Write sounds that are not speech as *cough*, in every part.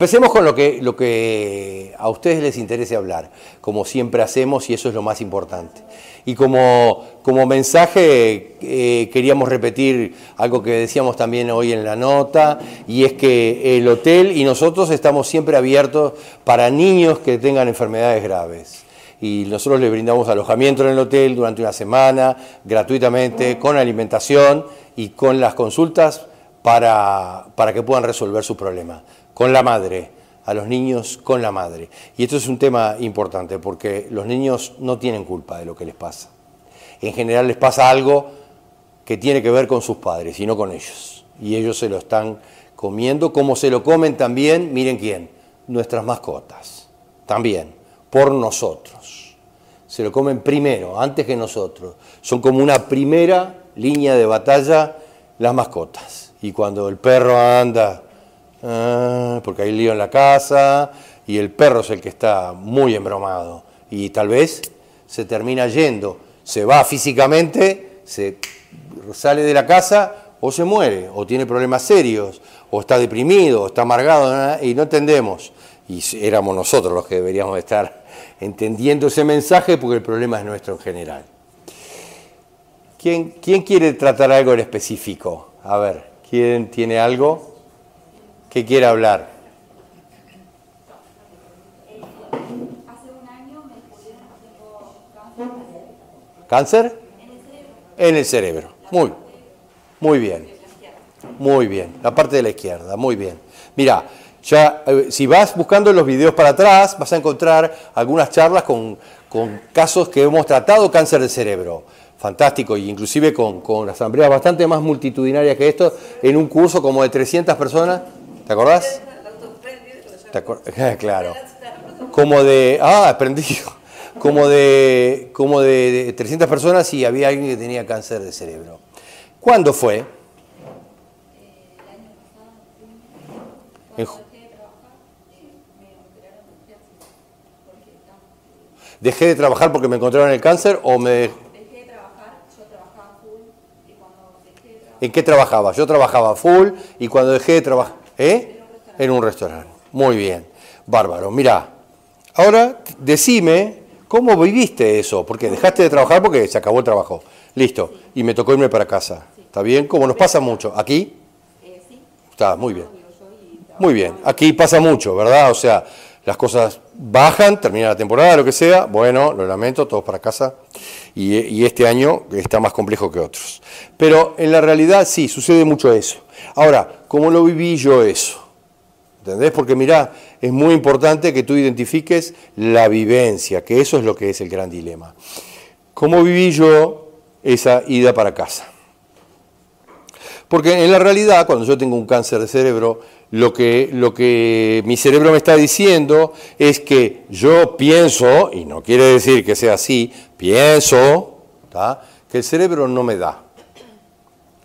Empecemos con lo que, a ustedes les interese hablar, como siempre hacemos y eso es lo más importante. Y como, como mensaje eh, queríamos repetir algo que decíamos también hoy en la nota, y es que el hotel y nosotros estamos siempre abiertos para niños que tengan enfermedades graves. Y nosotros les brindamos alojamiento en el hotel durante una semana, gratuitamente, con alimentación y con las consultas para, para que puedan resolver su problema con la madre, a los niños con la madre. Y esto es un tema importante porque los niños no tienen culpa de lo que les pasa. En general les pasa algo que tiene que ver con sus padres y no con ellos. Y ellos se lo están comiendo, como se lo comen también, miren quién, nuestras mascotas. También, por nosotros. Se lo comen primero, antes que nosotros. Son como una primera línea de batalla las mascotas. Y cuando el perro anda Ah, porque hay lío en la casa y el perro es el que está muy embromado y tal vez se termina yendo, se va físicamente, se sale de la casa o se muere, o tiene problemas serios, o está deprimido, o está amargado, y no entendemos. Y éramos nosotros los que deberíamos estar *laughs* entendiendo ese mensaje porque el problema es nuestro en general. ¿Quién, quién quiere tratar algo en específico? A ver, ¿quién tiene algo? ¿Qué quiere hablar? Cáncer. En el cerebro. Muy, muy bien. Muy bien. La parte de la izquierda, muy bien. Mira, ya eh, si vas buscando los videos para atrás, vas a encontrar algunas charlas con, casos que hemos tratado cáncer de cerebro fantástico, y inclusive con, con asambleas bastante más multitudinarias que esto, en un curso como de 300 personas, ¿Te acordás? *laughs* claro. Como de. Ah, aprendido. *laughs* Como de, como de 300 personas y había alguien que tenía cáncer de cerebro. ¿Cuándo fue? ¿Dejé de trabajar porque me encontraron el cáncer o me... Dejé de trabajar, yo trabajaba full y cuando dejé de trabajar... ¿En qué trabajaba? Yo trabajaba full y cuando dejé de trabajar... ¿Eh? En un restaurante. Muy bien. Bárbaro. Mira, ahora decime cómo viviste eso, porque dejaste de trabajar porque se acabó el trabajo. Listo. Y me tocó irme para casa. ¿Está bien? Como nos pasa mucho. ¿Aquí? Está, muy bien. Muy bien. Aquí pasa mucho, ¿verdad? O sea, las cosas bajan, termina la temporada, lo que sea. Bueno, lo lamento, todos para casa. Y, y este año está más complejo que otros. Pero en la realidad sí, sucede mucho eso. Ahora, ¿cómo lo viví yo eso? ¿Entendés? Porque mirá, es muy importante que tú identifiques la vivencia, que eso es lo que es el gran dilema. ¿Cómo viví yo esa ida para casa? Porque en la realidad, cuando yo tengo un cáncer de cerebro, lo que, lo que mi cerebro me está diciendo es que yo pienso, y no quiere decir que sea así, pienso que el cerebro no me da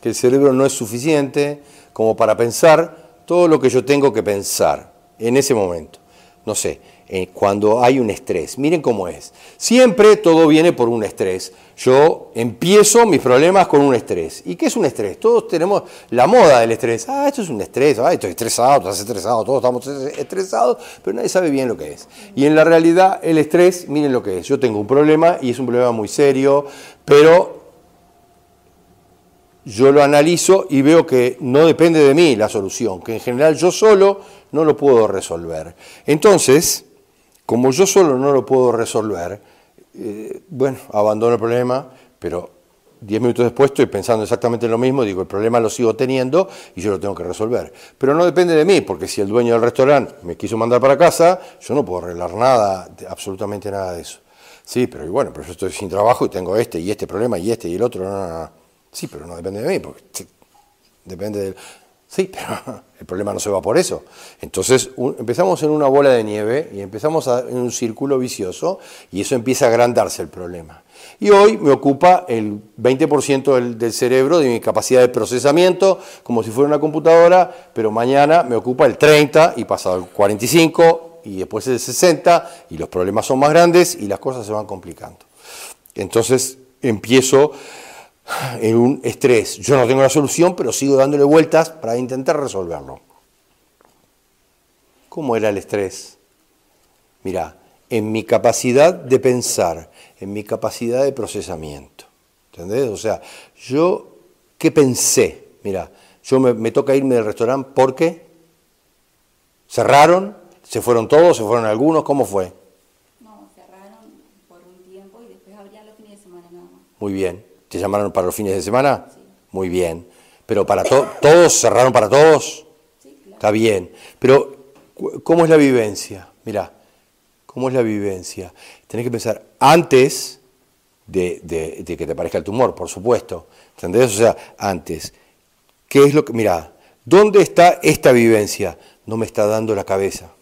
que el cerebro no es suficiente como para pensar todo lo que yo tengo que pensar en ese momento. No sé, eh, cuando hay un estrés. Miren cómo es. Siempre todo viene por un estrés. Yo empiezo mis problemas con un estrés. ¿Y qué es un estrés? Todos tenemos la moda del estrés. Ah, esto es un estrés. Ah, estoy estresado, estás estresado, todos estamos estresados, pero nadie sabe bien lo que es. Y en la realidad el estrés, miren lo que es. Yo tengo un problema y es un problema muy serio, pero yo lo analizo y veo que no depende de mí la solución, que en general yo solo no lo puedo resolver. Entonces, como yo solo no lo puedo resolver, eh, bueno, abandono el problema, pero diez minutos después estoy pensando exactamente lo mismo, digo, el problema lo sigo teniendo y yo lo tengo que resolver. Pero no depende de mí, porque si el dueño del restaurante me quiso mandar para casa, yo no puedo arreglar nada, absolutamente nada de eso. Sí, pero bueno, pero yo estoy sin trabajo y tengo este y este problema y este y el otro, no, no, no. Sí, pero no depende de mí, porque depende del... Sí, *laughs* pero el problema no se va por eso. Entonces empezamos en una bola de nieve y empezamos en un círculo vicioso y eso empieza a agrandarse el problema. Y hoy me ocupa el 20% del, del, cerebro de mi capacidad de procesamiento, como si fuera una computadora, pero mañana me ocupa el 30 y pasado el 45 y después el 60 y los problemas son más grandes y las cosas se van complicando. Entonces empiezo en un estrés. Yo no tengo la solución, pero sigo dándole vueltas para intentar resolverlo. ¿Cómo era el estrés? Mira, en mi capacidad de pensar, en mi capacidad de procesamiento. ¿Entendés? O sea, yo, ¿qué pensé? Mira, yo me, toca irme del restaurante porque cerraron, se fueron todos, se fueron algunos, ¿cómo fue? No, cerraron por un tiempo y después abrían los fines de semana nada más. Muy bien. ¿Te llamaron para los fines de semana? Sí. Muy bien. Pero para todos, cerraron para todos. Sí, claro. Está bien. Pero, ¿cómo es la vivencia? Mira, ¿cómo es la vivencia? Tenés que pensar antes de, que te parezca el tumor, por supuesto. ¿Entendés? O sea, antes. ¿Qué es lo que.? Mira, ¿dónde está esta vivencia? No me está dando la cabeza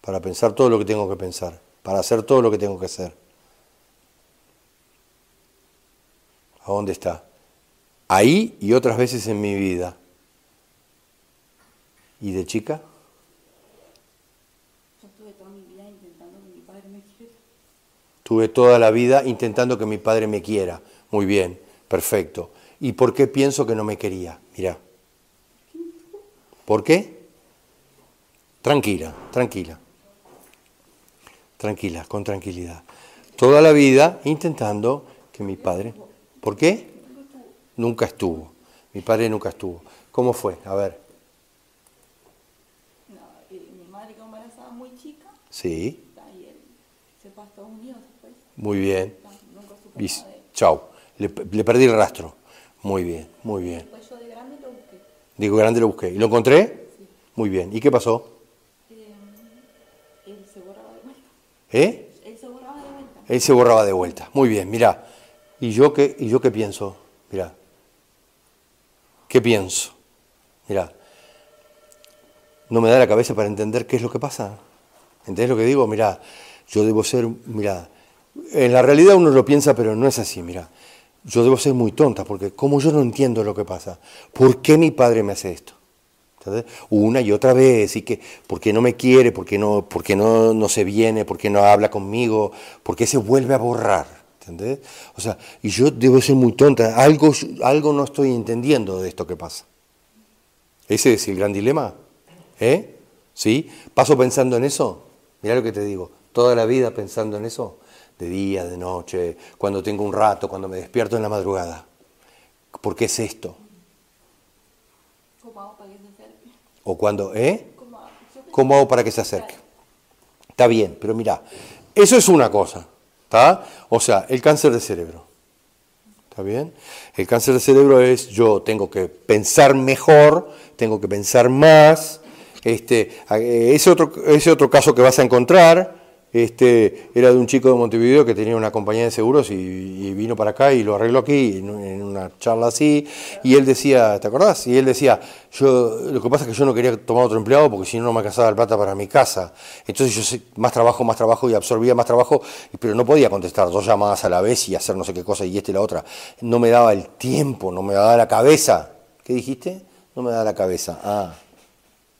para pensar todo lo que tengo que pensar, para hacer todo lo que tengo que hacer. ¿A dónde está? Ahí y otras veces en mi vida. ¿Y de chica? Yo estuve toda mi vida intentando que mi padre me quiera. Tuve toda la vida intentando que mi padre me quiera. Muy bien, perfecto. ¿Y por qué pienso que no me quería? Mira. ¿Por qué? Tranquila, tranquila. Tranquila, con tranquilidad. Toda la vida intentando que mi padre... ¿Por qué? Nunca estuvo. Mi padre nunca estuvo. ¿Cómo fue? A ver. No, mi madre quedó embarazada muy chica. Sí. Y él se fue a Estados Unidos después. Muy bien. Nunca supe Y, nada de él. chau. Le, le perdí el rastro. Muy bien, muy bien. Después yo de grande lo busqué. Digo, grande lo busqué. ¿Y lo encontré? Muy bien. ¿Y qué pasó? Eh, él se borraba de vuelta. ¿Eh? Él se borraba de vuelta. Él se borraba de vuelta. Muy bien, mira. ¿Y yo qué, y yo qué pienso? Mira. ¿Qué pienso? Mira. No me da la cabeza para entender qué es lo que pasa. ¿Entendés lo que digo? Mira, yo debo ser, mira, en la realidad uno lo piensa, pero no es así, mira. Yo debo ser muy tonta, porque como yo no entiendo lo que pasa, ¿por qué mi padre me hace esto? Una y otra vez, y que, ¿por qué no me quiere? ¿Por qué no, por qué no, no se viene? ¿Por qué no habla conmigo? ¿Por qué se vuelve a borrar? ¿Entendés? O sea, y yo debo ser muy tonta, algo, algo no estoy entendiendo de esto que pasa. Ese es el gran dilema. ¿Eh? ¿Sí? ¿Paso pensando en eso? Mira lo que te digo, toda la vida pensando en eso, de día, de noche, cuando tengo un rato, cuando me despierto en la madrugada. ¿Por qué es esto? ¿Cómo hago para que se acerque? O cuando, ¿eh? ¿Cómo hago para que se acerque? Está bien, pero mira, eso es una cosa, ¿está? O sea, el cáncer de cerebro. ¿Está bien? El cáncer de cerebro es yo tengo que pensar mejor, tengo que pensar más. Este, eh, ese, otro, ese otro caso que vas a encontrar este, era de un chico de Montevideo que tenía una compañía de seguros y, vino para acá y lo arregló aquí en, un- en una charla así. Y él decía, ¿te acordás? Y él decía, yo, lo que pasa es que yo no quería tomar otro empleado porque si no no me alcanzaba el plata para mi casa. Entonces yo más trabajo, más trabajo y absorbía más trabajo, pero no podía contestar dos llamadas a la vez y hacer no sé qué cosa y esta y la otra. No me daba el tiempo, no me daba la cabeza. ¿Qué dijiste? No me daba la cabeza. Ah,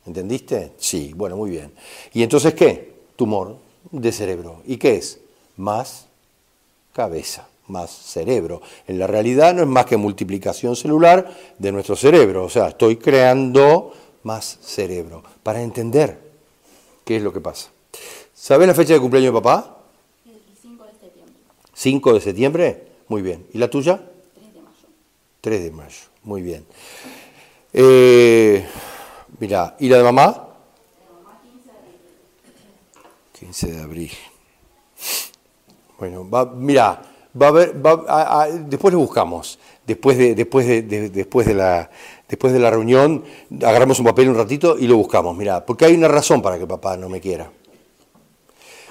¿entendiste? Sí, bueno, muy bien. ¿Y entonces qué? Tumor de cerebro. ¿Y qué es? Más cabeza, más cerebro. En la realidad no es más que multiplicación celular de nuestro cerebro. O sea, estoy creando más cerebro para entender qué es lo que pasa. ¿Sabes la fecha de cumpleaños de papá? El 5 de septiembre, 5 de septiembre. Muy bien. ¿Y la tuya? 3 de mayo. 3 de mayo. Muy bien. Eh, mira, ¿y la de mamá? 15 de abril. Bueno, va, mira, va a haber, después lo buscamos. Después de, después de, de- después de la, después de la reunión, agarramos un papel un ratito y lo buscamos. Mira, porque hay una razón para que papá no me quiera.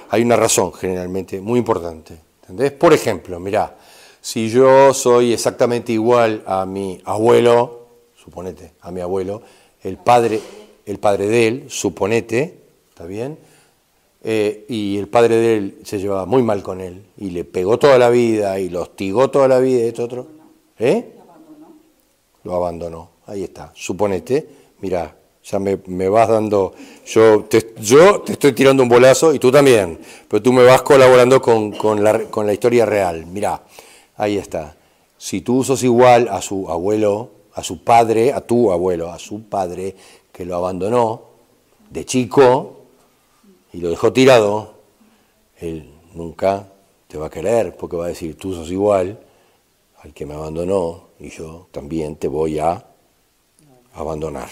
Hay una razón generalmente muy importante. ¿Entendés? Por ejemplo, mira, si yo soy exactamente igual a mi abuelo, suponete, a mi abuelo, el padre, el padre de él, suponete, ¿está bien? Eh, y el padre de él se llevaba muy mal con él y le pegó toda la vida y lo hostigó toda la vida y esto otro. ¿Eh? Lo abandonó. Ahí está. Suponete, mira, ya me, me vas dando, yo te, yo te estoy tirando un bolazo y tú también, pero tú me vas colaborando con, con la, con la historia real. Mira, ahí está. Si tú sos igual a su abuelo, a su padre, a tu abuelo, a su padre que lo abandonó, de chico y lo dejó tirado, él nunca te va a querer porque va a decir, tú sos igual al que me abandonó y yo también te voy a abandonar.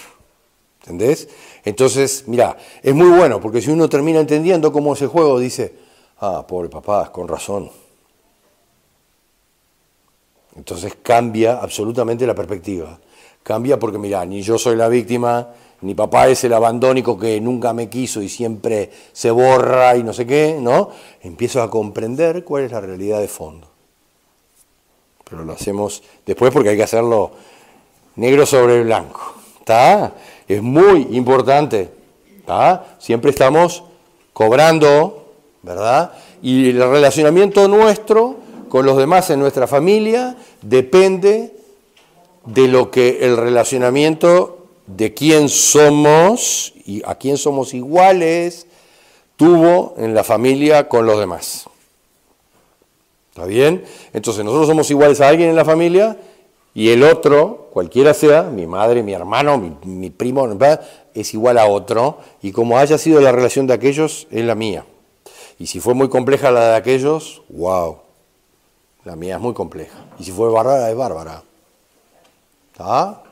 ¿Entendés? Entonces, mira, es muy bueno porque si uno termina entendiendo cómo es el juego, dice, ah, pobre papá, con razón. Entonces cambia absolutamente la perspectiva. Cambia porque, mira, ni yo soy la víctima, ni papá es el abandónico que nunca me quiso y siempre se borra y no sé qué, ¿no? Empiezo a comprender cuál es la realidad de fondo. Pero lo hacemos después porque hay que hacerlo negro sobre blanco. ¿Está? Es muy importante. ¿Está? Siempre estamos cobrando, ¿verdad? Y el relacionamiento nuestro con los demás en nuestra familia depende de lo que el relacionamiento de quién somos y a quién somos iguales tuvo en la familia con los demás. ¿Está bien? Entonces nosotros somos iguales a alguien en la familia y el otro, cualquiera sea, mi madre, mi hermano, mi, mi primo, es igual a otro y como haya sido la relación de aquellos, es la mía. Y si fue muy compleja la de aquellos, wow, la mía es muy compleja. Y si fue bárbara, es bárbara. ¿Está?